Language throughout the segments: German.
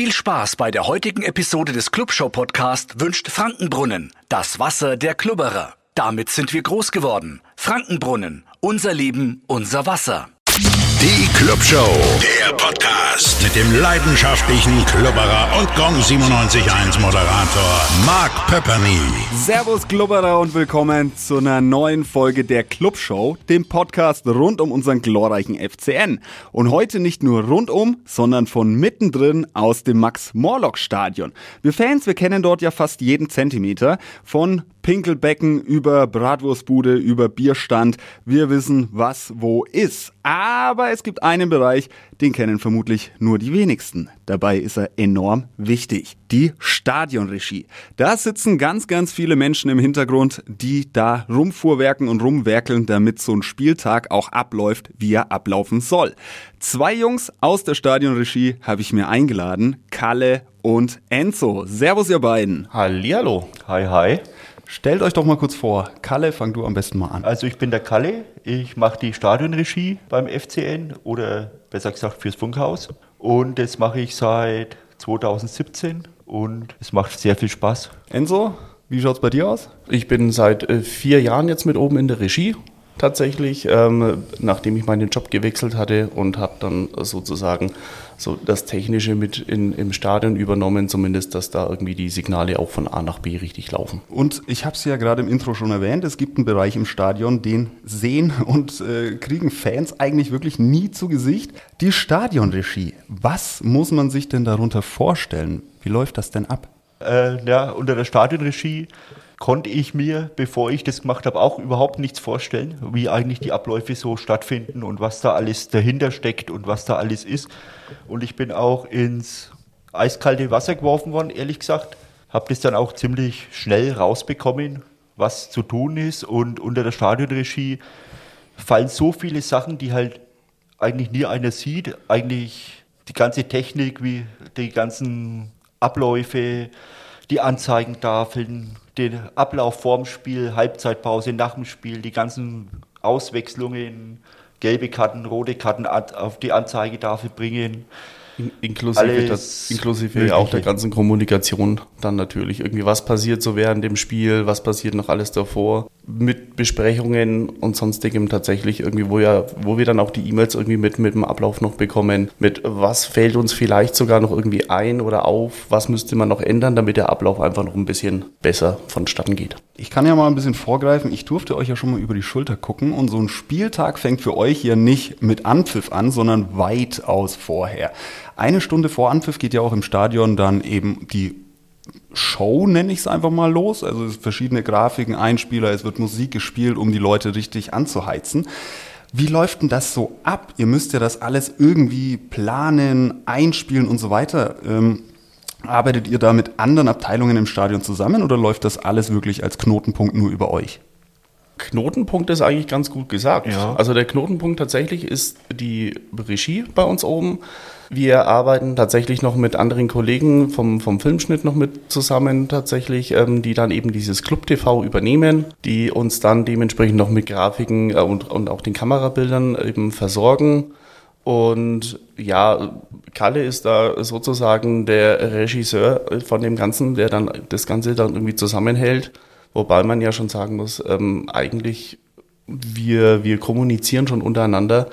Viel Spaß bei der heutigen Episode des Clubshow Podcast wünscht Frankenbrunnen, das Wasser der Klubberer. Damit sind wir groß geworden. Frankenbrunnen, unser Leben, unser Wasser. Die Clubshow, der Podcast mit dem leidenschaftlichen Klubberer und Gong 97.1 Moderator Mark Pepperny. Servus Klubberer und willkommen zu einer neuen Folge der Clubshow, dem Podcast rund um unseren glorreichen FCN. Und heute nicht nur rundum, sondern von mittendrin aus dem Max-Morlock-Stadion. Wir Fans, wir kennen dort ja fast jeden Zentimeter von Pinkelbecken über Bratwurstbude, über Bierstand. Wir wissen, was wo ist. Aber es gibt einen Bereich, den kennen vermutlich nur die wenigsten. Dabei ist er enorm wichtig. Die Stadionregie. Da sitzen ganz, ganz viele Menschen im Hintergrund, die da rumfuhrwerken und rumwerkeln, damit so ein Spieltag auch abläuft, wie er ablaufen soll. Zwei Jungs aus der Stadionregie habe ich mir eingeladen. Kalle und Enzo. Servus, ihr beiden. Hallihallo. Hi, hi. Stellt euch doch mal kurz vor. Kalle, fang du am besten mal an. Also ich bin der Kalle, ich mache die Stadionregie beim FCN oder besser gesagt fürs Funkhaus. Und das mache ich seit 2017 und es macht sehr viel Spaß. Enzo, wie schaut's bei dir aus? Ich bin seit äh, vier Jahren jetzt mit oben in der Regie tatsächlich, ähm, nachdem ich meinen Job gewechselt hatte und habe dann sozusagen so das Technische mit in, im Stadion übernommen, zumindest, dass da irgendwie die Signale auch von A nach B richtig laufen. Und ich habe es ja gerade im Intro schon erwähnt, es gibt einen Bereich im Stadion, den sehen und äh, kriegen Fans eigentlich wirklich nie zu Gesicht. Die Stadionregie. Was muss man sich denn darunter vorstellen? Wie läuft das denn ab? Äh, ja, unter der Stadionregie konnte ich mir, bevor ich das gemacht habe, auch überhaupt nichts vorstellen, wie eigentlich die Abläufe so stattfinden und was da alles dahinter steckt und was da alles ist. Und ich bin auch ins eiskalte Wasser geworfen worden, ehrlich gesagt. Habe das dann auch ziemlich schnell rausbekommen, was zu tun ist. Und unter der Stadionregie fallen so viele Sachen, die halt eigentlich nie einer sieht. Eigentlich die ganze Technik, wie die ganzen Abläufe, die Anzeigentafeln, den Ablauf vorm Spiel, Halbzeitpause nach dem Spiel, die ganzen Auswechslungen, gelbe Karten, rote Karten auf die Anzeigetafel bringen. Inklusive, das, inklusive auch der ganzen Kommunikation dann natürlich. Irgendwie, was passiert so während dem Spiel, was passiert noch alles davor. Mit Besprechungen und sonstigem tatsächlich irgendwie, wo ja, wo wir dann auch die E-Mails irgendwie mit, mit dem Ablauf noch bekommen, mit was fällt uns vielleicht sogar noch irgendwie ein oder auf, was müsste man noch ändern, damit der Ablauf einfach noch ein bisschen besser vonstatten geht. Ich kann ja mal ein bisschen vorgreifen. Ich durfte euch ja schon mal über die Schulter gucken und so ein Spieltag fängt für euch ja nicht mit Anpfiff an, sondern weitaus vorher. Eine Stunde vor Anpfiff geht ja auch im Stadion dann eben die Show, nenne ich es einfach mal, los. Also es verschiedene Grafiken, Einspieler, es wird Musik gespielt, um die Leute richtig anzuheizen. Wie läuft denn das so ab? Ihr müsst ja das alles irgendwie planen, einspielen und so weiter. Ähm, arbeitet ihr da mit anderen Abteilungen im Stadion zusammen oder läuft das alles wirklich als Knotenpunkt nur über euch? Knotenpunkt ist eigentlich ganz gut gesagt. Ja. Also der Knotenpunkt tatsächlich ist die Regie bei uns oben. Wir arbeiten tatsächlich noch mit anderen Kollegen vom, vom Filmschnitt noch mit zusammen tatsächlich, ähm, die dann eben dieses Club TV übernehmen, die uns dann dementsprechend noch mit Grafiken äh, und, und auch den Kamerabildern eben versorgen. Und ja, Kalle ist da sozusagen der Regisseur von dem Ganzen, der dann das Ganze dann irgendwie zusammenhält. Wobei man ja schon sagen muss, ähm, eigentlich wir, wir kommunizieren schon untereinander,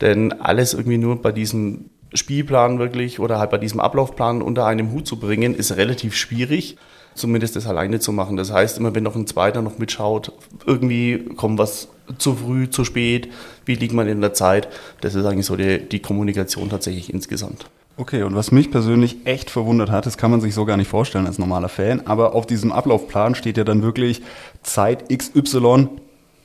denn alles irgendwie nur bei diesem Spielplan wirklich oder halt bei diesem Ablaufplan unter einem Hut zu bringen, ist relativ schwierig, zumindest das alleine zu machen. Das heißt, immer wenn noch ein Zweiter noch mitschaut, irgendwie kommt was zu früh, zu spät, wie liegt man in der Zeit, das ist eigentlich so die, die Kommunikation tatsächlich insgesamt. Okay, und was mich persönlich echt verwundert hat, das kann man sich so gar nicht vorstellen als normaler Fan, aber auf diesem Ablaufplan steht ja dann wirklich Zeit XY,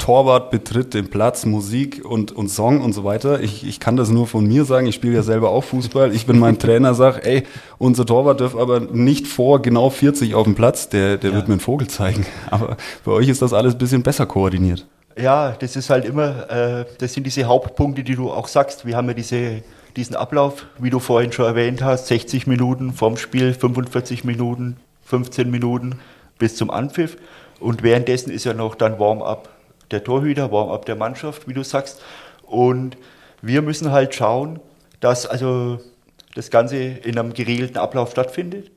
Torwart betritt den Platz, Musik und, und Song und so weiter. Ich, ich kann das nur von mir sagen, ich spiele ja selber auch Fußball. Ich bin meinem Trainer, sag, ey, unser Torwart darf aber nicht vor genau 40 auf dem Platz, der, der ja. wird mir einen Vogel zeigen. Aber bei euch ist das alles ein bisschen besser koordiniert. Ja, das ist halt immer, äh, das sind diese Hauptpunkte, die du auch sagst. Wir haben ja diese, diesen Ablauf, wie du vorhin schon erwähnt hast, 60 Minuten vorm Spiel, 45 Minuten, 15 Minuten bis zum Anpfiff. Und währenddessen ist ja noch dann Warm-up der Torhüter, Warm-up der Mannschaft, wie du sagst. Und wir müssen halt schauen, dass also das Ganze in einem geregelten Ablauf stattfindet.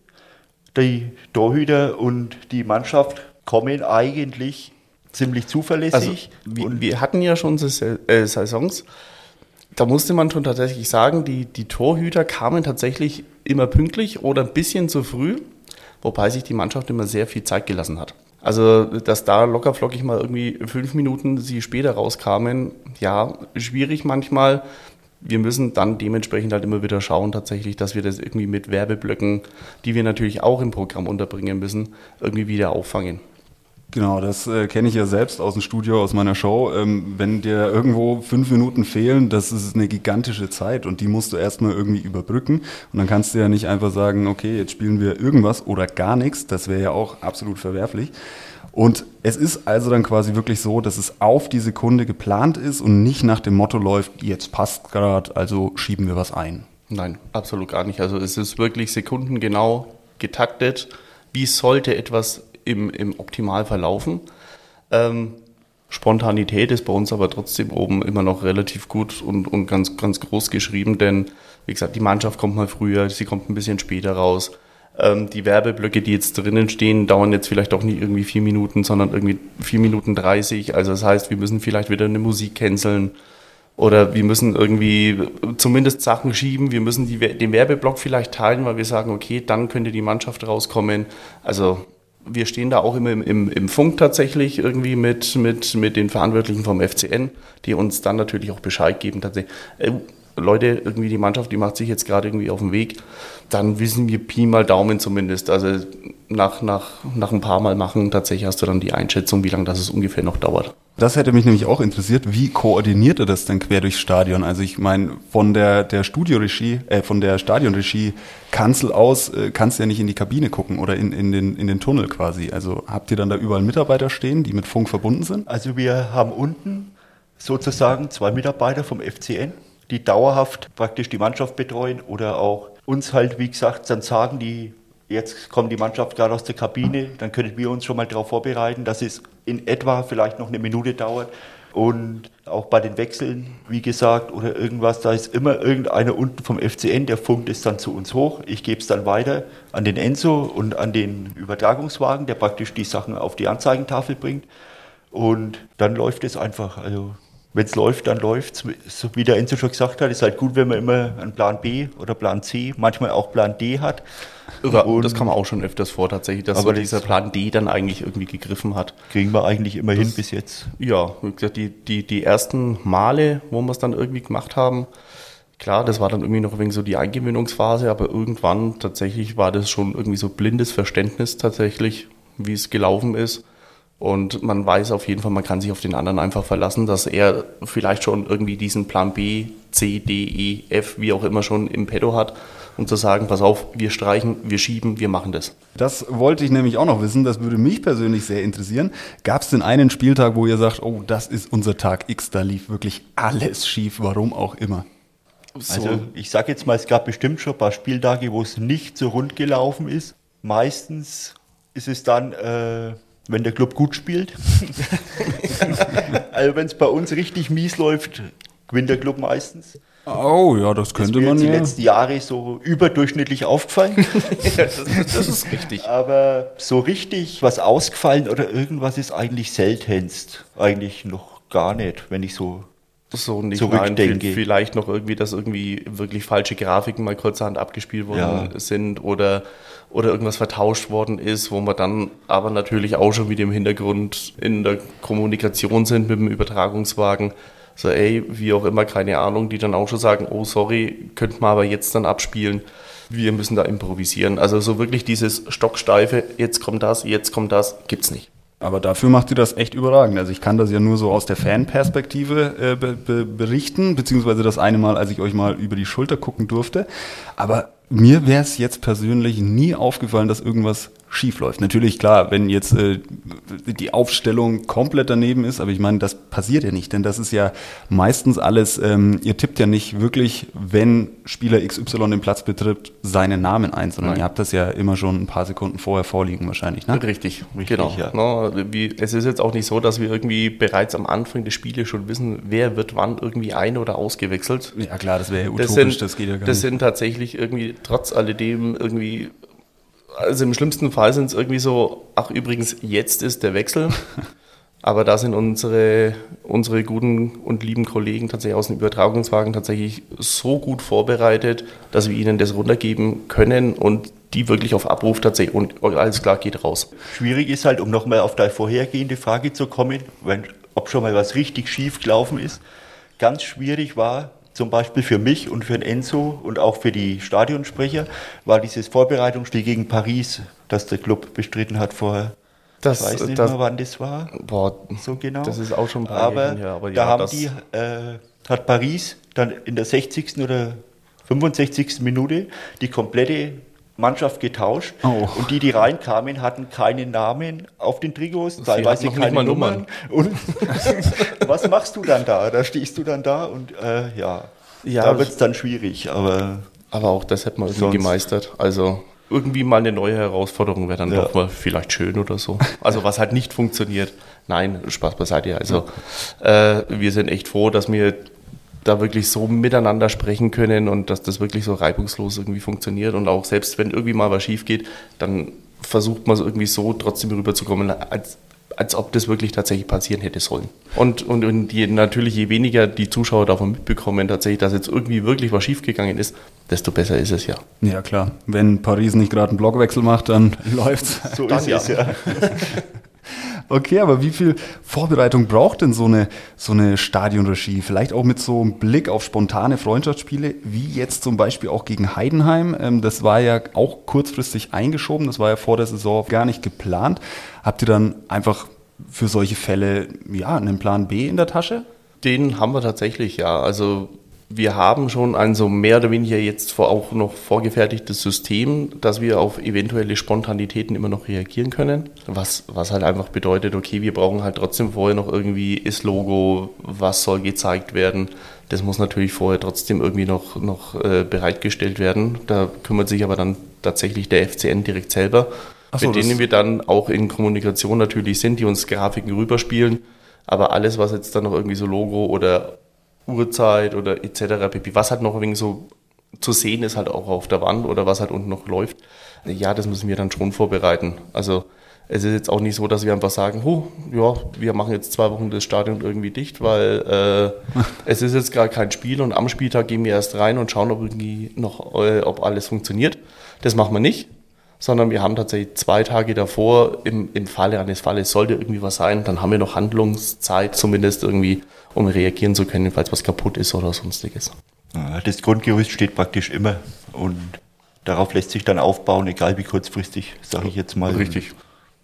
Die Torhüter und die Mannschaft kommen eigentlich ziemlich zuverlässig. Also, wir, wir, hatten ja schon äh, Saisons, da musste man schon tatsächlich sagen, die, die Torhüter kamen tatsächlich immer pünktlich oder ein bisschen zu früh, wobei sich die Mannschaft immer sehr viel Zeit gelassen hat. Also, dass da lockerflockig mal irgendwie fünf Minuten sie später rauskamen, ja, schwierig manchmal. Wir müssen dann dementsprechend halt immer wieder schauen, tatsächlich, dass wir das irgendwie mit Werbeblöcken, die wir natürlich auch im Programm unterbringen müssen, irgendwie wieder auffangen. Genau, das äh, kenne ich ja selbst aus dem Studio, aus meiner Show. Ähm, wenn dir irgendwo fünf Minuten fehlen, das ist eine gigantische Zeit und die musst du erstmal irgendwie überbrücken. Und dann kannst du ja nicht einfach sagen, okay, jetzt spielen wir irgendwas oder gar nichts. Das wäre ja auch absolut verwerflich. Und es ist also dann quasi wirklich so, dass es auf die Sekunde geplant ist und nicht nach dem Motto läuft, jetzt passt gerade, also schieben wir was ein. Nein, absolut gar nicht. Also es ist wirklich sekundengenau getaktet. Wie sollte etwas im, im Optimalfall laufen. Ähm, Spontanität ist bei uns aber trotzdem oben immer noch relativ gut und, und ganz, ganz groß geschrieben, denn wie gesagt, die Mannschaft kommt mal früher, sie kommt ein bisschen später raus. Ähm, die Werbeblöcke, die jetzt drinnen stehen, dauern jetzt vielleicht auch nicht irgendwie vier Minuten, sondern irgendwie vier Minuten dreißig. Also das heißt, wir müssen vielleicht wieder eine Musik canceln oder wir müssen irgendwie zumindest Sachen schieben. Wir müssen die, den Werbeblock vielleicht teilen, weil wir sagen, okay, dann könnte die Mannschaft rauskommen. Also wir stehen da auch immer im, im, im, Funk tatsächlich irgendwie mit, mit, mit den Verantwortlichen vom FCN, die uns dann natürlich auch Bescheid geben. Tatsächlich, äh, Leute, irgendwie die Mannschaft, die macht sich jetzt gerade irgendwie auf den Weg, dann wissen wir Pi mal Daumen zumindest. Also nach, nach, nach ein paar Mal machen tatsächlich hast du dann die Einschätzung, wie lange das es ungefähr noch dauert. Das hätte mich nämlich auch interessiert, wie koordiniert er das denn quer durchs Stadion? Also ich meine, von der, der Studioregie, äh, von der Stadionregie Kanzel aus äh, kannst du ja nicht in die Kabine gucken oder in, in, den, in den Tunnel quasi. Also habt ihr dann da überall Mitarbeiter stehen, die mit Funk verbunden sind? Also wir haben unten sozusagen zwei Mitarbeiter vom FCN, die dauerhaft praktisch die Mannschaft betreuen oder auch uns halt, wie gesagt, dann sagen die Jetzt kommt die Mannschaft gerade aus der Kabine, dann könnten wir uns schon mal darauf vorbereiten, dass es in etwa vielleicht noch eine Minute dauert. Und auch bei den Wechseln, wie gesagt, oder irgendwas, da ist immer irgendeiner unten vom FCN, der funkt es dann zu uns hoch. Ich gebe es dann weiter an den Enzo und an den Übertragungswagen, der praktisch die Sachen auf die Anzeigentafel bringt. Und dann läuft es einfach. Also wenn es läuft, dann läuft es. So wie der Enzo schon gesagt hat, ist halt gut, wenn man immer einen Plan B oder Plan C, manchmal auch Plan D hat. Und das kam auch schon öfters vor, tatsächlich, dass aber so dieser Plan D dann eigentlich irgendwie gegriffen hat. Kriegen wir eigentlich immer das, hin bis jetzt. Ja, wie gesagt, die, die, die ersten Male, wo wir es dann irgendwie gemacht haben, klar, das war dann irgendwie noch wegen so die Eingewöhnungsphase, aber irgendwann tatsächlich war das schon irgendwie so blindes Verständnis tatsächlich, wie es gelaufen ist. Und man weiß auf jeden Fall, man kann sich auf den anderen einfach verlassen, dass er vielleicht schon irgendwie diesen Plan B, C, D, E, F, wie auch immer schon im Pedo hat, um zu sagen, pass auf, wir streichen, wir schieben, wir machen das. Das wollte ich nämlich auch noch wissen, das würde mich persönlich sehr interessieren. Gab es denn einen Spieltag, wo ihr sagt, oh, das ist unser Tag X, da lief wirklich alles schief, warum auch immer? So. Also ich sage jetzt mal, es gab bestimmt schon ein paar Spieltage, wo es nicht so rund gelaufen ist. Meistens ist es dann... Äh, wenn der Club gut spielt. also wenn es bei uns richtig mies läuft, gewinnt der Club meistens. Oh ja, das könnte das man ja. die letzten Jahre so überdurchschnittlich aufgefallen. ja, das, das, ist richtig. Aber so richtig was ausgefallen oder irgendwas ist eigentlich seltenst. Eigentlich noch gar nicht, wenn ich so so nicht zurückdenke. Nein, vielleicht noch irgendwie, dass irgendwie wirklich falsche Grafiken mal kurzerhand abgespielt worden ja. sind oder oder irgendwas vertauscht worden ist, wo wir dann aber natürlich auch schon wieder im Hintergrund in der Kommunikation sind mit dem Übertragungswagen. So, ey, wie auch immer, keine Ahnung, die dann auch schon sagen, oh, sorry, könnten wir aber jetzt dann abspielen. Wir müssen da improvisieren. Also so wirklich dieses Stocksteife, jetzt kommt das, jetzt kommt das, gibt's nicht. Aber dafür macht ihr das echt überragend. Also ich kann das ja nur so aus der Fanperspektive äh, be be berichten, beziehungsweise das eine Mal, als ich euch mal über die Schulter gucken durfte. Aber mir wäre es jetzt persönlich nie aufgefallen, dass irgendwas schief läuft. Natürlich, klar, wenn jetzt äh, die Aufstellung komplett daneben ist, aber ich meine, das passiert ja nicht, denn das ist ja meistens alles, ähm, ihr tippt ja nicht wirklich, wenn Spieler XY den Platz betritt, seinen Namen ein, sondern Nein. ihr habt das ja immer schon ein paar Sekunden vorher vorliegen wahrscheinlich, ne? Richtig, Richtig genau. Ja. No, wie, es ist jetzt auch nicht so, dass wir irgendwie bereits am Anfang des Spieles schon wissen, wer wird wann irgendwie ein- oder ausgewechselt. Ja klar, das wäre ja utopisch, das, sind, das geht ja gar das nicht. Das sind tatsächlich irgendwie trotz alledem irgendwie also im schlimmsten Fall sind es irgendwie so, ach übrigens, jetzt ist der Wechsel. Aber da sind unsere, unsere guten und lieben Kollegen tatsächlich aus dem Übertragungswagen tatsächlich so gut vorbereitet, dass wir ihnen das runtergeben können und die wirklich auf Abruf tatsächlich und alles klar geht raus. Schwierig ist halt, um nochmal auf deine vorhergehende Frage zu kommen, wenn, ob schon mal was richtig schief gelaufen ist. Ganz schwierig war, zum Beispiel für mich und für den Enzo und auch für die Stadionsprecher war dieses Vorbereitungsspiel gegen Paris, das der Club bestritten hat vorher. Das, ich weiß nicht das, mehr, wann das war. Boah, so genau. Das ist auch schon ein paar aber, Jahre her. Aber da ja, haben die, äh, hat Paris dann in der 60. oder 65. Minute die komplette Mannschaft getauscht oh. und die, die reinkamen, hatten keinen Namen auf den Trikots, teilweise keine Nummern. Und was machst du dann da? Da stehst du dann da und äh, ja, ja, da wird es dann schwierig. Aber, aber auch das hätte man irgendwie gemeistert. Also irgendwie mal eine neue Herausforderung wäre dann ja. doch mal vielleicht schön oder so. Also was halt nicht funktioniert. Nein, Spaß beiseite. Also äh, wir sind echt froh, dass wir da wirklich so miteinander sprechen können und dass das wirklich so reibungslos irgendwie funktioniert. Und auch selbst wenn irgendwie mal was schief geht, dann versucht man es irgendwie so trotzdem rüberzukommen, als, als ob das wirklich tatsächlich passieren hätte sollen. Und, und, und je, natürlich, je weniger die Zuschauer davon mitbekommen, tatsächlich, dass jetzt irgendwie wirklich was schiefgegangen ist, desto besser ist es ja. Ja, klar. Wenn Paris nicht gerade einen Blockwechsel macht, dann läuft's. So dann ist ja. es ja. Okay, aber wie viel Vorbereitung braucht denn so eine, so eine Stadionregie? Vielleicht auch mit so einem Blick auf spontane Freundschaftsspiele, wie jetzt zum Beispiel auch gegen Heidenheim. Ähm, das war ja auch kurzfristig eingeschoben, das war ja vor der Saison gar nicht geplant. Habt ihr dann einfach für solche Fälle ja einen Plan B in der Tasche? Den haben wir tatsächlich, ja. Also wir haben schon ein so mehr oder weniger jetzt auch noch vorgefertigtes System, dass wir auf eventuelle Spontanitäten immer noch reagieren können. Was, was halt einfach bedeutet, okay, wir brauchen halt trotzdem vorher noch irgendwie ist Logo, was soll gezeigt werden. Das muss natürlich vorher trotzdem irgendwie noch, noch äh, bereitgestellt werden. Da kümmert sich aber dann tatsächlich der FCN direkt selber, so, mit denen wir dann auch in Kommunikation natürlich sind, die uns Grafiken rüberspielen. Aber alles, was jetzt dann noch irgendwie so Logo oder Uhrzeit oder etc. pp. Was halt noch ein wenig so zu sehen ist halt auch auf der Wand oder was halt unten noch läuft. Ja, das müssen wir dann schon vorbereiten. Also es ist jetzt auch nicht so, dass wir einfach sagen, oh, ja, wir machen jetzt zwei Wochen das Stadion irgendwie dicht, weil äh, es ist jetzt gerade kein Spiel und am Spieltag gehen wir erst rein und schauen, ob irgendwie noch, äh, ob alles funktioniert. Das machen wir nicht, sondern wir haben tatsächlich zwei Tage davor, im, im Falle eines Falles sollte irgendwie was sein, dann haben wir noch Handlungszeit zumindest irgendwie um reagieren zu können, falls was kaputt ist oder sonstiges. Das Grundgerüst steht praktisch immer und darauf lässt sich dann aufbauen, egal wie kurzfristig, sage ich jetzt mal. Richtig.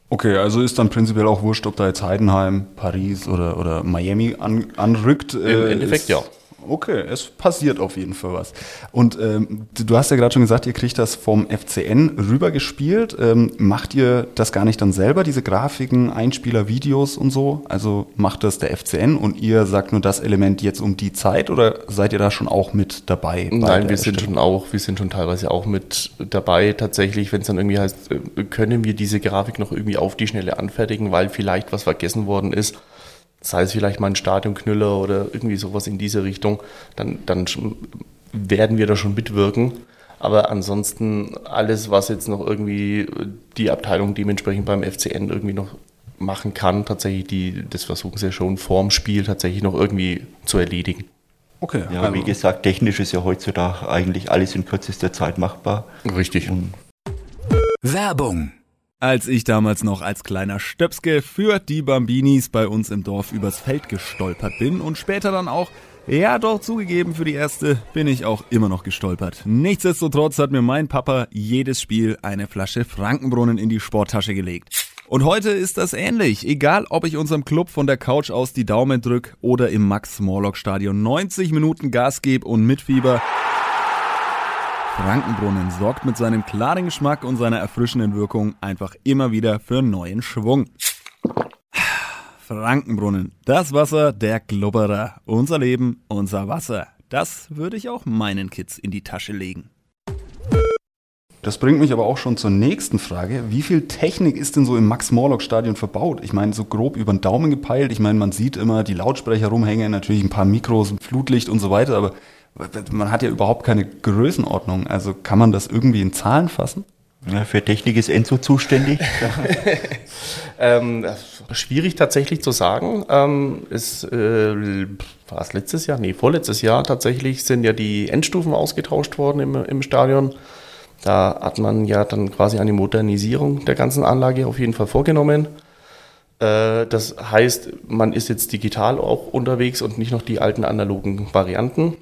Okay, also ist dann prinzipiell auch wurscht, ob da jetzt Heidenheim, Paris oder, oder Miami an, anrückt. Im äh, Endeffekt ja. Okay, es passiert auf jeden Fall was. Und ähm, du hast ja gerade schon gesagt, ihr kriegt das vom FCN rübergespielt. Ähm, macht ihr das gar nicht dann selber, diese Grafiken, Einspieler, Videos und so? Also macht das der FCN und ihr sagt nur das Element jetzt um die Zeit oder seid ihr da schon auch mit dabei? Nein, wir sind schon auch, wir sind schon teilweise auch mit dabei. Tatsächlich, wenn es dann irgendwie heißt, äh, können wir diese Grafik noch irgendwie auf die Schnelle anfertigen, weil vielleicht was vergessen worden ist sei es vielleicht mal ein Stadionknüller oder irgendwie sowas in diese Richtung, dann, dann werden wir da schon mitwirken. Aber ansonsten alles, was jetzt noch irgendwie die Abteilung dementsprechend beim FCN irgendwie noch machen kann, tatsächlich, die, das versuchen sie schon vorm Spiel tatsächlich noch irgendwie zu erledigen. Okay. Ja, also. wie gesagt, technisch ist ja heutzutage eigentlich alles in kürzester Zeit machbar. Richtig. Und Werbung als ich damals noch als kleiner Stöpske für die Bambinis bei uns im Dorf übers Feld gestolpert bin und später dann auch, ja doch zugegeben, für die erste bin ich auch immer noch gestolpert. Nichtsdestotrotz hat mir mein Papa jedes Spiel eine Flasche Frankenbrunnen in die Sporttasche gelegt. Und heute ist das ähnlich. Egal, ob ich unserem Club von der Couch aus die Daumen drück oder im Max-Morlock-Stadion 90 Minuten Gas gebe und mitfieber. Frankenbrunnen sorgt mit seinem klaren Geschmack und seiner erfrischenden Wirkung einfach immer wieder für neuen Schwung. Frankenbrunnen, das Wasser der Glubberer. Unser Leben, unser Wasser. Das würde ich auch meinen Kids in die Tasche legen. Das bringt mich aber auch schon zur nächsten Frage. Wie viel Technik ist denn so im Max-Morlock-Stadion verbaut? Ich meine, so grob über den Daumen gepeilt. Ich meine, man sieht immer die Lautsprecher rumhängen, natürlich ein paar Mikros, Flutlicht und so weiter, aber man hat ja überhaupt keine Größenordnung. Also kann man das irgendwie in Zahlen fassen? Ja, für Technik ist Enzo zuständig. ähm, schwierig tatsächlich zu sagen. Ähm, ist, äh, war es letztes Jahr? Nee, vorletztes Jahr tatsächlich sind ja die Endstufen ausgetauscht worden im, im Stadion. Da hat man ja dann quasi eine Modernisierung der ganzen Anlage auf jeden Fall vorgenommen. Äh, das heißt, man ist jetzt digital auch unterwegs und nicht noch die alten analogen Varianten.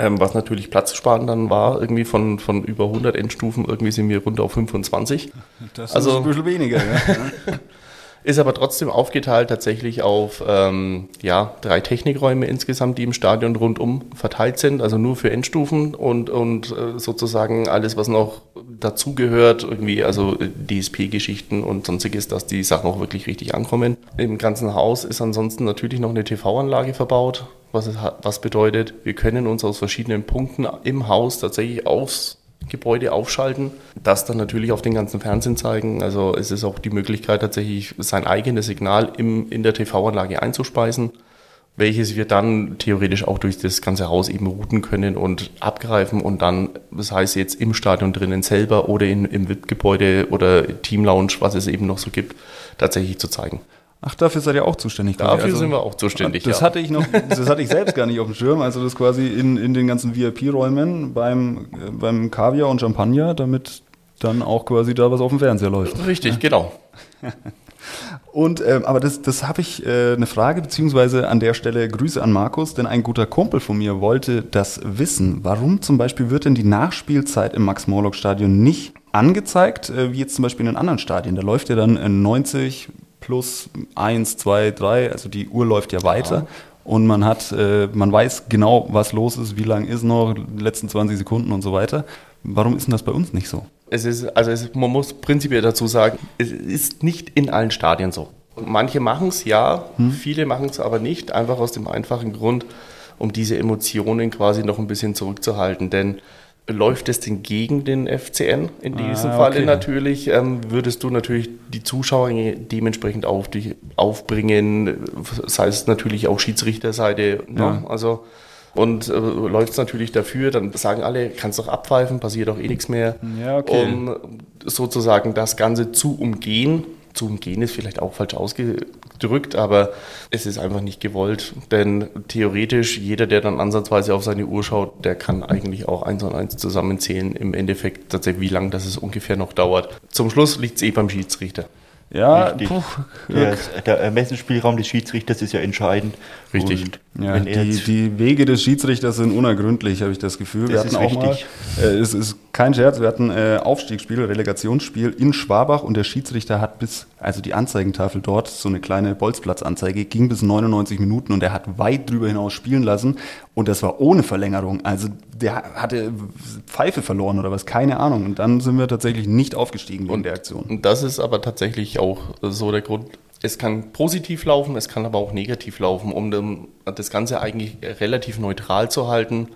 Ähm, was natürlich platzsparend dann war, irgendwie von, von über 100 Endstufen, irgendwie sind wir runter auf 25. Das also, ist ein bisschen weniger, ja. ist aber trotzdem aufgeteilt tatsächlich auf ähm, ja, drei Technikräume insgesamt, die im Stadion rundum verteilt sind, also nur für Endstufen und, und äh, sozusagen alles, was noch dazugehört, irgendwie, also DSP-Geschichten und sonstiges, dass die Sachen auch wirklich richtig ankommen. Im ganzen Haus ist ansonsten natürlich noch eine TV-Anlage verbaut, was, es, was bedeutet, wir können uns aus verschiedenen Punkten im Haus tatsächlich aufs Gebäude aufschalten, das dann natürlich auf den ganzen Fernsehen zeigen. Also es ist auch die Möglichkeit tatsächlich sein eigenes Signal im, in der TV-Anlage einzuspeisen, welches wir dann theoretisch auch durch das ganze Haus eben routen können und abgreifen und dann, das heißt jetzt im Stadion drinnen selber oder in, im VIP-Gebäude oder Team Lounge, was es eben noch so gibt, tatsächlich zu zeigen. Ach, dafür seid ihr auch zuständig. Dafür also, sind wir auch zuständig. Das ja. hatte ich noch, das hatte ich selbst gar nicht auf dem Schirm. Also das quasi in, in den ganzen VIP-Räumen beim, äh, beim Kaviar und Champagner, damit dann auch quasi da was auf dem Fernseher läuft. Richtig, ja. genau. Und ähm, aber das, das habe ich äh, eine Frage, beziehungsweise an der Stelle Grüße an Markus, denn ein guter Kumpel von mir wollte das wissen. Warum zum Beispiel wird denn die Nachspielzeit im Max-Morlock-Stadion nicht angezeigt, äh, wie jetzt zum Beispiel in anderen Stadien? Da läuft ja dann 90 plus eins, zwei, drei, also die Uhr läuft ja weiter. Ja. Und man hat, äh, man weiß genau, was los ist, wie lang ist noch, die letzten 20 Sekunden und so weiter. Warum ist denn das bei uns nicht so? Es ist, also es, man muss prinzipiell dazu sagen, es ist nicht in allen Stadien so. Manche machen es ja, hm? viele machen es aber nicht, einfach aus dem einfachen Grund, um diese Emotionen quasi noch ein bisschen zurückzuhalten. Denn läuft es denn gegen den FCN? In ah, diesem ah, Falle okay. natürlich ähm, würdest du natürlich die Zuschauer dementsprechend auf dich aufbringen, sei es natürlich auch Schiedsrichterseite. Ne? Ja. Also und äh, läuft es natürlich dafür, dann sagen alle, kannst doch abpfeifen, passiert auch eh nichts mehr, ja, okay. um sozusagen das Ganze zu umgehen zu umgehen ist vielleicht auch falsch ausgedrückt, aber es ist einfach nicht gewollt. Denn theoretisch, jeder, der dann ansatzweise auf seine Uhr schaut, der kann eigentlich auch eins und eins zusammenzählen. Im Endeffekt tatsächlich, wie lange das es ungefähr noch dauert. Zum Schluss liegt es eh beim Schiedsrichter. Ja, puh, der, der Ermessensspielraum des Schiedsrichters ist ja entscheidend. Richtig. Ja, die, die, Wege des Schiedsrichters sind unergründlich, habe ich das Gefühl. Wir hatten auch richtig. mal, äh, es ist kein Scherz, wir hatten äh, Aufstiegsspiel, Relegationsspiel in Schwabach und der Schiedsrichter hat bis, also die Anzeigentafel dort, so eine kleine Bolzplatzanzeige, ging bis 99 Minuten und er hat weit drüber hinaus spielen lassen und das war ohne Verlängerung. Also der hatte Pfeife verloren oder was, keine Ahnung. Und dann sind wir tatsächlich nicht aufgestiegen in der Aktion. Und das ist aber tatsächlich auch so der Grund, es kann positiv laufen, es kann aber auch negativ laufen, um das Ganze eigentlich relativ neutral zu halten.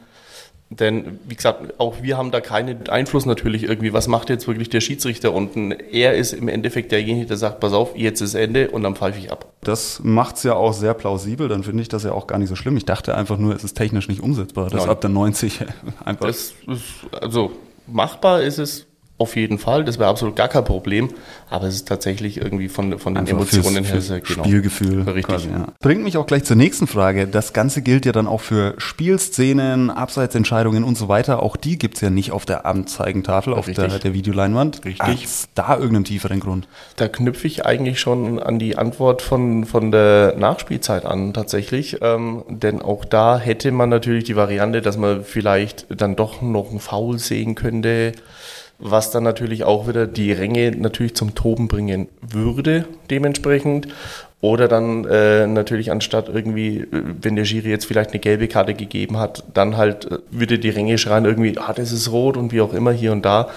Denn, wie gesagt, auch wir haben da keinen Einfluss natürlich irgendwie, was macht jetzt wirklich der Schiedsrichter unten. Er ist im Endeffekt derjenige, der sagt, pass auf, jetzt ist Ende und dann pfeife ich ab. Das macht es ja auch sehr plausibel, dann finde ich das ja auch gar nicht so schlimm. Ich dachte einfach nur, es ist technisch nicht umsetzbar, dass Nein. ab der 90 einfach... Das ist, also machbar ist es auf jeden Fall, das wäre absolut gar kein Problem, aber es ist tatsächlich irgendwie von, von den Emotionen fürs, her genau, Spielgefühl. Richtig. Quasi, ja. Bringt mich auch gleich zur nächsten Frage. Das Ganze gilt ja dann auch für Spielszenen, Abseitsentscheidungen und so weiter. Auch die gibt es ja nicht auf der Anzeigentafel, auf der, der, Videoleinwand. Richtig. Hat da irgendeinen tieferen Grund? Da knüpfe ich eigentlich schon an die Antwort von, von der Nachspielzeit an, tatsächlich. Ähm, denn auch da hätte man natürlich die Variante, dass man vielleicht dann doch noch einen Foul sehen könnte was dann natürlich auch wieder die Ränge natürlich zum Toben bringen würde, dementsprechend. Oder dann äh, natürlich anstatt irgendwie, äh, wenn der Schiri jetzt vielleicht eine gelbe Karte gegeben hat, dann halt äh, würde die Ränge schreien irgendwie, ah, das ist rot und wie auch immer hier und da,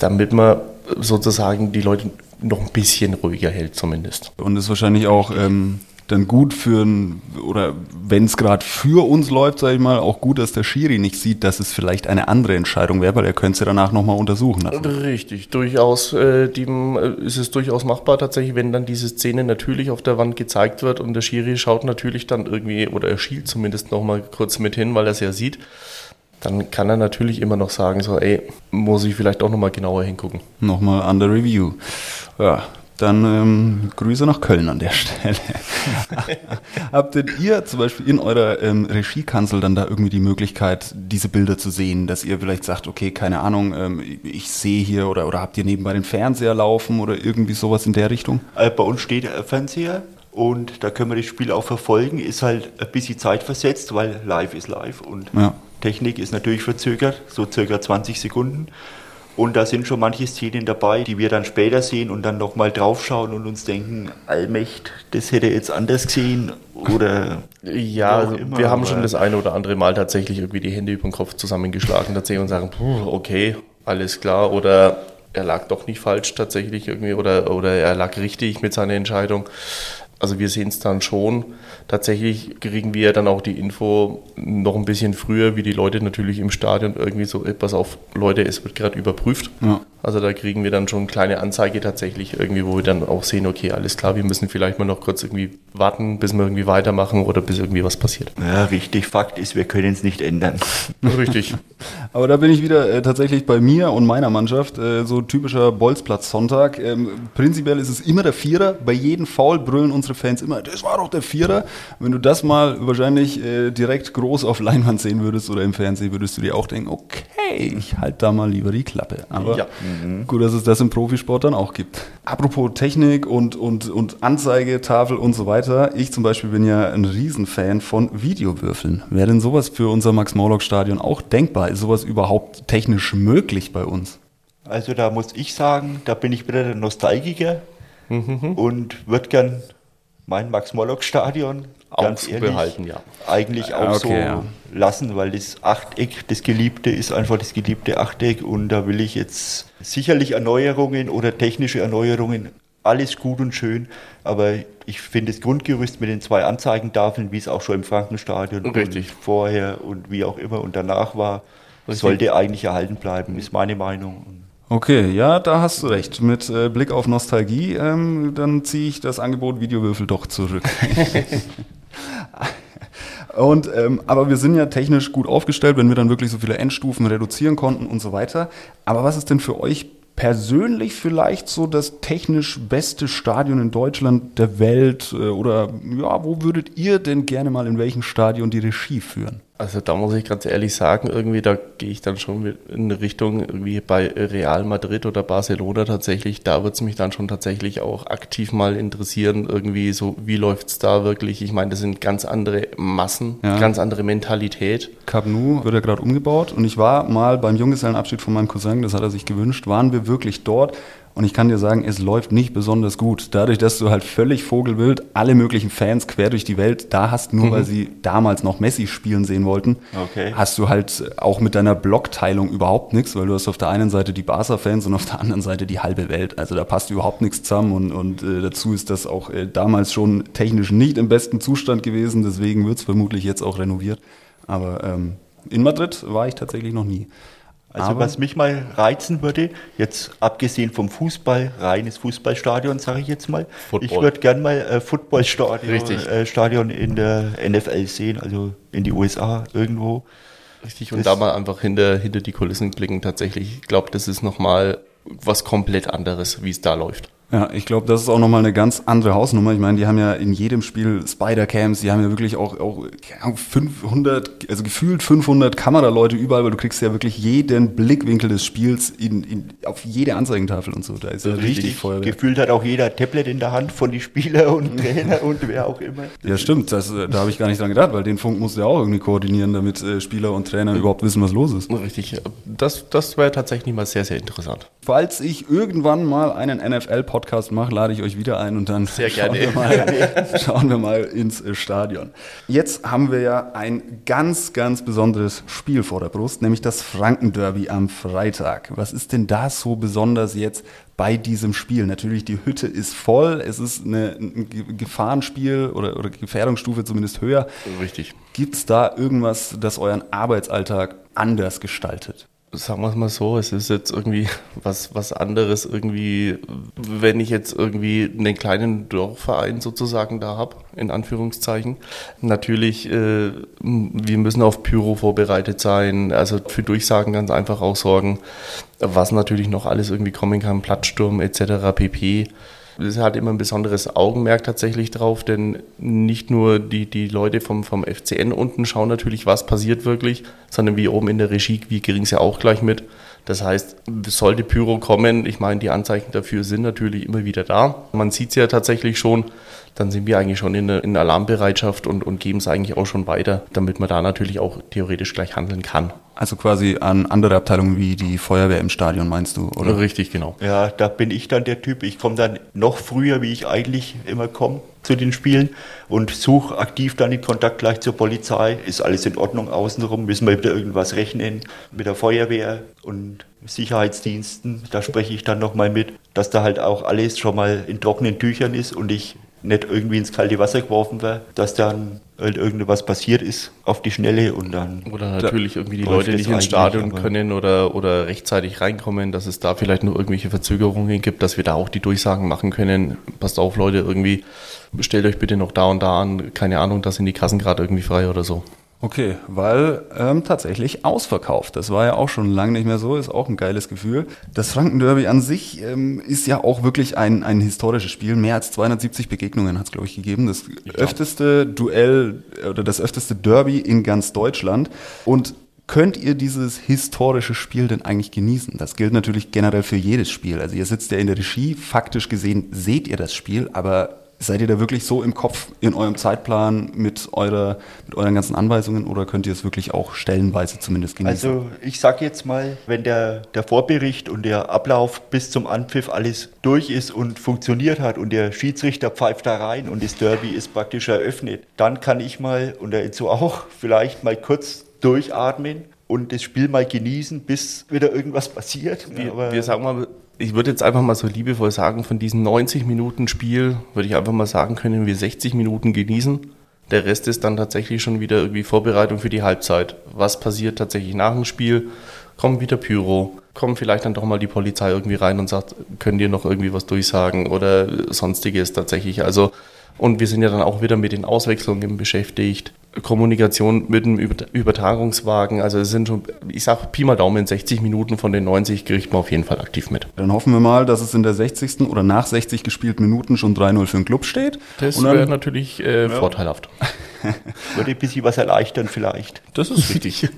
damit man sozusagen die Leute noch ein bisschen ruhiger hält zumindest. Und ist wahrscheinlich auch ähm, dann gut für ein, oder wenn es gerade für uns läuft, sage ich mal, auch gut, dass der Schiri nicht sieht, dass es vielleicht eine andere Entscheidung wäre, weil er könnte sie danach nochmal untersuchen lassen. Richtig, durchaus, äh, dem äh, ist es durchaus machbar tatsächlich, wenn dann diese Szene natürlich auf der Wand gezeigt wird und der Schiri schaut natürlich dann irgendwie, oder er schielt zumindest nochmal kurz mit hin, weil er es ja sieht, dann kann er natürlich immer noch sagen, so, ey, muss ich vielleicht auch nochmal genauer hingucken. Nochmal under review. Ja, dann ähm, Grüße nach Köln an der Stelle. Habt denn ihr zum Beispiel in eurer ähm, Regiekanzel dann da irgendwie die Möglichkeit, diese Bilder zu sehen, dass ihr vielleicht sagt, okay, keine Ahnung, ähm, ich sehe hier oder, oder habt ihr nebenbei den Fernseher laufen oder irgendwie sowas in der Richtung? Äh, bei uns steht der Fernseher und da können wir das Spiel auch verfolgen. Ist halt ein bisschen zeitversetzt, weil live ist live und Ja. Technik ist natürlich verzögert, so circa 20 Sekunden. Und da sind schon manche Szenen dabei, die wir dann später sehen und dann nochmal draufschauen und uns denken, Allmächt, das hätte jetzt anders gesehen oder Ja, also immer, wir haben schon das eine oder andere Mal tatsächlich irgendwie die Hände über den Kopf zusammengeschlagen tatsächlich und sagen, okay, alles klar. Oder er lag doch nicht falsch tatsächlich irgendwie oder, oder er lag richtig mit seiner Entscheidung. Also wir sehen es dann schon. Tatsächlich kriegen wir dann auch die Info noch ein bisschen früher, wie die Leute natürlich im Stadion irgendwie so, ey, pass auf, Leute, es wird gerade überprüft. Ja. Also da kriegen wir dann schon eine kleine Anzeige tatsächlich irgendwie, wo wir dann auch sehen, okay, alles klar, wir müssen vielleicht mal noch kurz irgendwie warten, bis wir irgendwie weitermachen oder bis irgendwie was passiert. ja, richtig, Fakt ist, wir können es nicht ändern. Richtig. Aber da bin ich wieder äh, tatsächlich bei mir und meiner Mannschaft, äh, so typischer Bolzplatz-Sonntag. Ähm, prinzipiell ist es immer der Vierer. Bei jedem Foul brüllen unsere Fans immer, das war doch der Vierer. Wenn du das mal wahrscheinlich äh, direkt groß auf Leinwand sehen würdest oder im Fernsehen, würdest du dir auch denken, okay, ich halte da mal lieber die Klappe. Aber Ja. gut, dass es das im Profisport dann auch gibt. Apropos Technik und, und, und Anzeigetafel und so weiter. Ich zum Beispiel bin ja ein Riesenfan von Videowürfeln. Wäre denn sowas für unser Max-Morlock-Stadion auch denkbar? Ist sowas überhaupt technisch möglich bei uns? Also da muss ich sagen, da bin ich wieder der Nostalgiker und würde gern mein Max-Morlock-Stadion Auch ganz ehrlich behalten, ja. eigentlich auch Ah, okay, so ja. lassen, weil das Achteck, das Geliebte ist einfach das geliebte Achteck und da will ich jetzt sicherlich Erneuerungen oder technische Erneuerungen, alles gut und schön, aber ich finde das Grundgerüst mit den zwei Anzeigentafeln, wie es auch schon im Frankenstadion Richtig. und vorher und wie auch immer und danach war, Richtig. sollte eigentlich erhalten bleiben, ist meine Meinung. Okay, ja, da hast du recht. Mit äh, Blick auf Nostalgie, ähm, dann ziehe ich das Angebot Videowürfel doch zurück. Und, ähm, aber wir sind ja technisch gut aufgestellt, wenn wir dann wirklich so viele Endstufen reduzieren konnten und so weiter. Aber was ist denn für euch persönlich vielleicht so das technisch beste Stadion in Deutschland, der Welt? äh, Oder ja, wo würdet ihr denn gerne mal in welchem Stadion die Regie führen? Also da muss ich ganz ehrlich sagen, irgendwie da gehe ich dann schon in Richtung irgendwie bei Real Madrid oder Barcelona tatsächlich. Da wird es mich dann schon tatsächlich auch aktiv mal interessieren, irgendwie so, wie läuft's da wirklich? Ich meine, das sind ganz andere Massen, Ja. ganz andere Mentalität. Cap Nou wird ja gerade umgebaut und ich war mal beim Junggesellenabschied von meinem Cousin, das hat er sich gewünscht, waren wir wirklich dort und ich kann dir sagen, es läuft nicht besonders gut. Dadurch, dass du halt völlig vogelwild alle möglichen Fans quer durch die Welt da hast, nur weil sie damals noch Messi spielen sehen wollten, Okay. hast du halt auch mit deiner Blockteilung überhaupt nichts, weil du hast auf der einen Seite die Barca-Fans und auf der anderen Seite die halbe Welt. Also da passt überhaupt nichts zusammen und, und äh, dazu ist das auch äh, damals schon technisch nicht im besten Zustand gewesen, deswegen wird es vermutlich jetzt auch renoviert. Aber ähm, in Madrid war ich tatsächlich noch nie. Also Aber- was mich mal reizen würde, jetzt abgesehen vom Fußball, reines Fußballstadion, sage ich jetzt mal. Football. Ich würde gern mal äh, Footballstadion äh, Stadion in der NFL sehen, also in die USA irgendwo. Richtig, und Das- da mal einfach hinter, hinter die Kulissen blicken tatsächlich. Ich glaube, das ist nochmal was komplett anderes, wie es da läuft. Ja, ich glaube, das ist auch nochmal eine ganz andere Hausnummer. Ich meine, die haben ja in jedem Spiel Spider-Cams, die haben ja wirklich auch, auch keine Ahnung, 500, also gefühlt 500 Kameraleute überall, weil du kriegst ja wirklich jeden Blickwinkel des Spiels in, in, auf jede Anzeigentafel und so. Da ist ja richtig, Feuerwerk. Gefühlt hat auch jeder Tablet in der Hand von die Spieler und Trainer und wer auch immer. Ja, stimmt, das, äh, da habe ich gar nicht dran gedacht, weil den Funk musst du ja auch irgendwie koordinieren, damit äh, Spieler und Trainer überhaupt wissen, was los ist. Richtig, das, das wäre tatsächlich mal sehr, sehr interessant. Falls ich irgendwann mal einen NFL-Podcast Podcast mache, lade ich euch wieder ein und dann Sehr schauen, gerne. Wir mal, schauen wir mal ins äh, Stadion. Jetzt haben wir ja ein ganz, ganz besonderes Spiel vor der Brust, nämlich das Frankenderby am Freitag. Was ist denn da so besonders jetzt bei diesem Spiel? Natürlich, die Hütte ist voll, es ist eine, ein Ge- Gefahrenspiel oder, oder Gefährdungsstufe zumindest höher. Richtig. Gibt es da irgendwas, das euren Arbeitsalltag anders gestaltet? Sagen wir es mal so, es ist jetzt irgendwie was, was anderes irgendwie, wenn ich jetzt irgendwie einen kleinen Dorfverein sozusagen da habe, in Anführungszeichen. Natürlich, äh, wir müssen auf Pyro vorbereitet sein, also für Durchsagen ganz einfach auch sorgen, was natürlich noch alles irgendwie kommen kann, Plattsturm etc. pp. Es hat immer ein besonderes Augenmerk tatsächlich drauf, denn nicht nur die, die Leute vom, vom FCN unten schauen natürlich, was passiert wirklich, sondern wie oben in der Regie, wir kriegen ja auch gleich mit. Das heißt, sollte Pyro kommen, ich meine, die Anzeichen dafür sind natürlich immer wieder da. Man sieht es ja tatsächlich schon, dann sind wir eigentlich schon in, in Alarmbereitschaft und, und geben es eigentlich auch schon weiter, damit man da natürlich auch theoretisch gleich handeln kann. Also quasi an andere Abteilungen wie die Feuerwehr im Stadion, meinst du, oder? Richtig, genau. Ja, da bin ich dann der Typ. Ich komme dann noch früher, wie ich eigentlich immer komme zu den Spielen und suche aktiv dann den Kontakt gleich zur Polizei. Ist alles in Ordnung außenrum? Müssen wir wieder irgendwas rechnen mit der Feuerwehr und Sicherheitsdiensten? Da spreche ich dann nochmal mit, dass da halt auch alles schon mal in trockenen Tüchern ist und ich nicht irgendwie ins kalte Wasser geworfen werde, dass dann halt irgendwas passiert ist auf die Schnelle und dann Oder natürlich irgendwie die Leute nicht ins Stadion können oder, oder rechtzeitig reinkommen, dass es da vielleicht noch irgendwelche Verzögerungen gibt, dass wir da auch die Durchsagen machen können. Passt auf, Leute, irgendwie stellt euch bitte noch da und da an. Keine Ahnung, da sind die Kassen gerade irgendwie frei oder so. Okay, weil ähm, tatsächlich ausverkauft. Das war ja auch schon lange nicht mehr so, ist auch ein geiles Gefühl. Das Franken-Derby an sich ähm, ist ja auch wirklich ein, ein historisches Spiel. Mehr als 270 Begegnungen hat es, glaube ich, gegeben. Das öfteste Duell äh, oder das öfteste Derby in ganz Deutschland. Und könnt ihr dieses historische Spiel denn eigentlich genießen? Das gilt natürlich generell für jedes Spiel. Also ihr sitzt ja in der Regie, faktisch gesehen seht ihr das Spiel, aber Seid ihr da wirklich so im Kopf in eurem Zeitplan mit, eurer, mit euren ganzen Anweisungen oder könnt ihr es wirklich auch stellenweise zumindest genießen? Also ich sag jetzt mal, wenn der, der Vorbericht und der Ablauf bis zum Anpfiff alles durch ist und funktioniert hat und der Schiedsrichter pfeift da rein und das Derby ist praktisch eröffnet, dann kann ich mal, und der Enzo auch, vielleicht mal kurz durchatmen und das Spiel mal genießen, bis wieder irgendwas passiert. Wir, wir sagen mal, ich würde jetzt einfach mal so liebevoll sagen, von diesen 90 Minuten Spiel würde ich einfach mal sagen, können wir 60 Minuten genießen. Der Rest ist dann tatsächlich schon wieder irgendwie Vorbereitung für die Halbzeit. Was passiert tatsächlich nach dem Spiel? Kommt wieder Pyro, kommt vielleicht dann doch mal die Polizei irgendwie rein und sagt, könnt ihr noch irgendwie was durchsagen oder sonstiges tatsächlich. Also, und wir sind ja dann auch wieder mit den Auswechslungen beschäftigt. Kommunikation mit dem Über- Übertragungswagen. Also es sind schon, ich sag Pi mal Daumen, 60 Minuten von den 90 kriegt man auf jeden Fall aktiv mit. Dann hoffen wir mal, dass es in der 60. oder nach 60 gespielten Minuten schon 3-0 für den Club steht. Das wäre natürlich äh, vorteilhaft. würde ein bisschen was erleichtern vielleicht. Das ist richtig.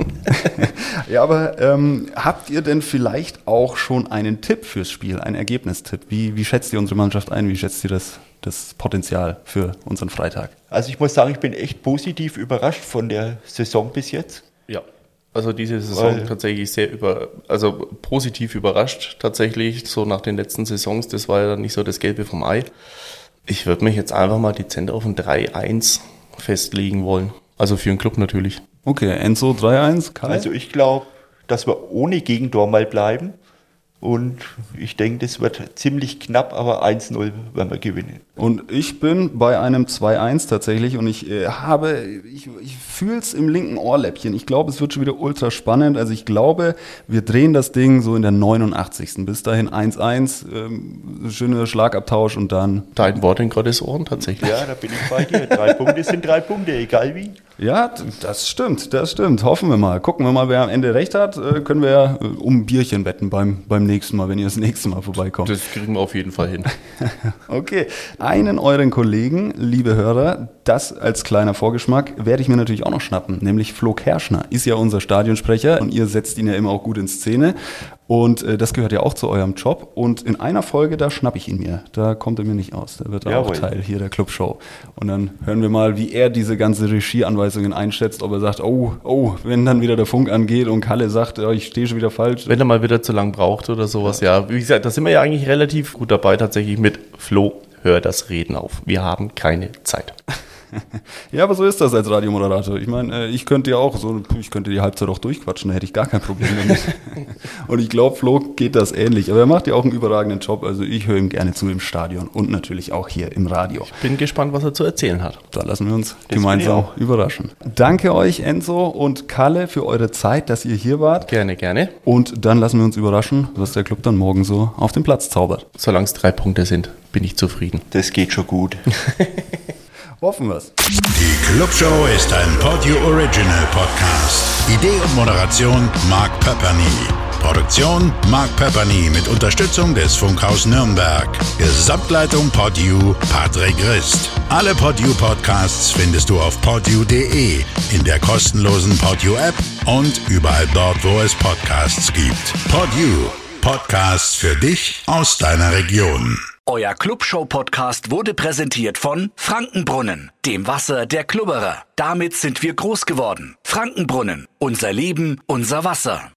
ja, aber ähm, habt ihr denn vielleicht auch schon einen Tipp fürs Spiel, einen Ergebnistipp? Wie, wie schätzt ihr unsere Mannschaft ein? Wie schätzt ihr das, das Potenzial für unseren Freitag? Also ich muss sagen, ich bin echt positiv überrascht von der Saison bis jetzt. ja. Also diese Saison Weil- tatsächlich sehr über, also positiv überrascht tatsächlich, so nach den letzten Saisons, das war ja dann nicht so das Gelbe vom Ei. Ich würde mich jetzt einfach mal dezent auf ein 3-1 festlegen wollen. Also für den Club natürlich. Okay, Enzo 3-1, Kai? Also ich glaube, dass wir ohne Gegentor mal bleiben. Und ich denke, das wird ziemlich knapp, aber 1-0 werden wir gewinnen. Und ich bin bei einem 2-1 tatsächlich und ich äh, habe, ich, ich fühle es im linken Ohrläppchen. Ich glaube, es wird schon wieder ultra spannend. Also ich glaube, wir drehen das Ding so in der 89. Bis dahin 1-1, ähm, schöner Schlagabtausch und dann. Dein Wort in Gottes Ohren tatsächlich. Ja, da bin ich bei dir. Drei Punkte sind drei Punkte, egal wie. Ja, das stimmt, das stimmt. Hoffen wir mal. Gucken wir mal, wer am Ende recht hat. Äh, können wir ja äh, um ein Bierchen wetten beim, beim nächsten Mal, wenn ihr das nächste Mal vorbeikommt. Das kriegen wir auf jeden Fall hin. Okay, einen euren Kollegen, liebe Hörer, das als kleiner Vorgeschmack, werde ich mir natürlich auch noch schnappen, nämlich Flo Kerschner ist ja unser Stadionsprecher und ihr setzt ihn ja immer auch gut in Szene. Und äh, das gehört ja auch zu eurem Job. Und in einer Folge, da schnapp ich ihn mir. Da kommt er mir nicht aus. Da wird er auch Jawohl. Teil hier der Clubshow. Und dann hören wir mal, wie er diese ganze Regieanweisungen einschätzt. Ob er sagt, oh, oh, wenn dann wieder der Funk angeht und Kalle sagt, ja, ich stehe schon wieder falsch. Wenn er mal wieder zu lang braucht oder sowas, ja. Wie gesagt, da sind wir ja eigentlich relativ gut dabei, tatsächlich mit Flo, hör das Reden auf. Wir haben keine Zeit. Ja, aber so ist das als Radiomoderator. Ich meine, äh, ich könnte ja auch so, ich könnte die Halbzeit auch durchquatschen, da hätte ich gar kein Problem damit. und ich glaube, Flo geht das ähnlich. Aber er macht ja auch einen überragenden Job. Also ich höre ihm gerne zu im Stadion und natürlich auch hier im Radio. Bin gespannt, was er zu erzählen hat. Da lassen wir uns bin gemeinsam ich auch. überraschen. Danke euch, Enzo und Kalle, für eure Zeit, dass ihr hier wart. Gerne, gerne. Und dann lassen wir uns überraschen, was der Club dann morgen so auf den Platz zaubert. Solange es drei Punkte sind, bin ich zufrieden. Das geht schon gut. Hoffen wir's. Die Clubshow ist ein Podio Original Podcast. Idee und Moderation Mark Pepperny. Produktion Mark Pepperny mit Unterstützung des Funkhaus Nürnberg. Gesamtleitung Podio Patrick Rist. Alle Podio Podcasts findest du auf podio.de, in der kostenlosen Podio App und überall dort, wo es Podcasts gibt. Podio. Podcasts für dich aus deiner Region. Euer Clubshow-Podcast wurde präsentiert von Frankenbrunnen, dem Wasser der Klubberer. Damit sind wir groß geworden. Frankenbrunnen, unser Leben, unser Wasser.